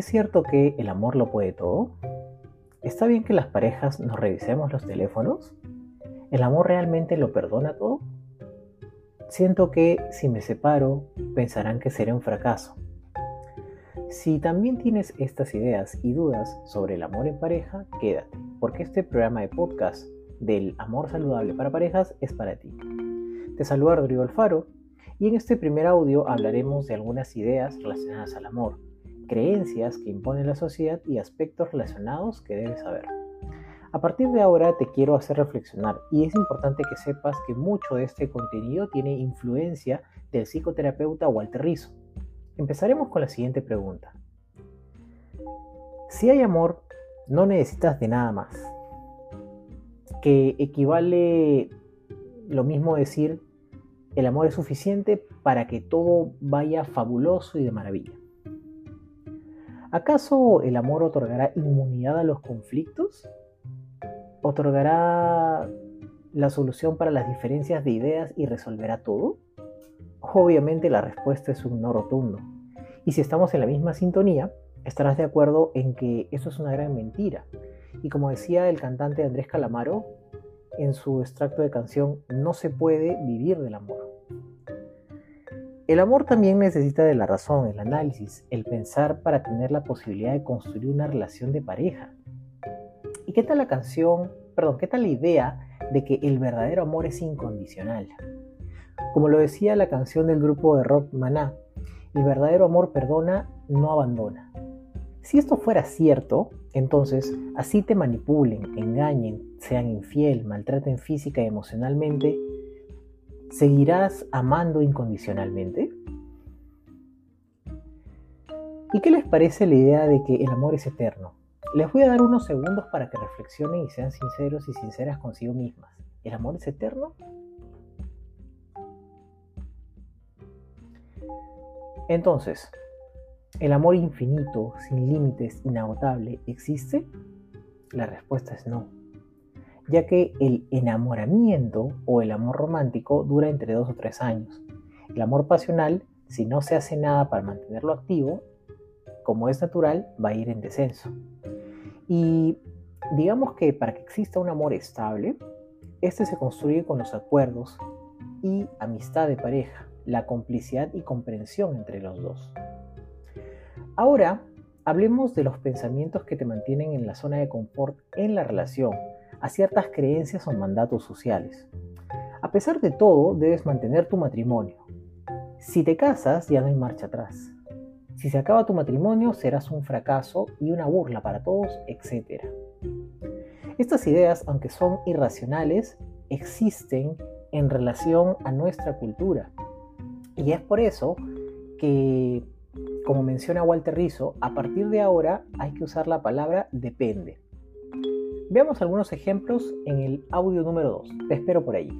¿Es cierto que el amor lo puede todo? ¿Está bien que las parejas nos revisemos los teléfonos? ¿El amor realmente lo perdona todo? Siento que si me separo pensarán que seré un fracaso. Si también tienes estas ideas y dudas sobre el amor en pareja, quédate, porque este programa de podcast del amor saludable para parejas es para ti. Te saluda Rodrigo Alfaro y en este primer audio hablaremos de algunas ideas relacionadas al amor creencias que impone la sociedad y aspectos relacionados que debes saber. A partir de ahora te quiero hacer reflexionar y es importante que sepas que mucho de este contenido tiene influencia del psicoterapeuta Walter Rizzo. Empezaremos con la siguiente pregunta. Si hay amor, no necesitas de nada más. Que equivale lo mismo decir, el amor es suficiente para que todo vaya fabuloso y de maravilla. ¿Acaso el amor otorgará inmunidad a los conflictos? ¿Otorgará la solución para las diferencias de ideas y resolverá todo? Obviamente la respuesta es un no rotundo. Y si estamos en la misma sintonía, estarás de acuerdo en que eso es una gran mentira. Y como decía el cantante Andrés Calamaro en su extracto de canción, no se puede vivir del amor. El amor también necesita de la razón, el análisis, el pensar para tener la posibilidad de construir una relación de pareja. ¿Y qué tal la canción, perdón, qué tal la idea de que el verdadero amor es incondicional? Como lo decía la canción del grupo de rock Maná, el verdadero amor perdona, no abandona. Si esto fuera cierto, entonces así te manipulen, engañen, sean infiel, maltraten física y emocionalmente, ¿Seguirás amando incondicionalmente? ¿Y qué les parece la idea de que el amor es eterno? Les voy a dar unos segundos para que reflexionen y sean sinceros y sinceras consigo mismas. ¿El amor es eterno? Entonces, ¿el amor infinito, sin límites, inagotable, existe? La respuesta es no ya que el enamoramiento o el amor romántico dura entre dos o tres años. El amor pasional, si no se hace nada para mantenerlo activo, como es natural, va a ir en descenso. Y digamos que para que exista un amor estable, este se construye con los acuerdos y amistad de pareja, la complicidad y comprensión entre los dos. Ahora, hablemos de los pensamientos que te mantienen en la zona de confort en la relación a ciertas creencias o mandatos sociales. A pesar de todo, debes mantener tu matrimonio. Si te casas, ya no hay marcha atrás. Si se acaba tu matrimonio, serás un fracaso y una burla para todos, etc. Estas ideas, aunque son irracionales, existen en relación a nuestra cultura. Y es por eso que, como menciona Walter Rizzo, a partir de ahora hay que usar la palabra depende. Veamos algunos ejemplos en el audio número 2. Te espero por allí.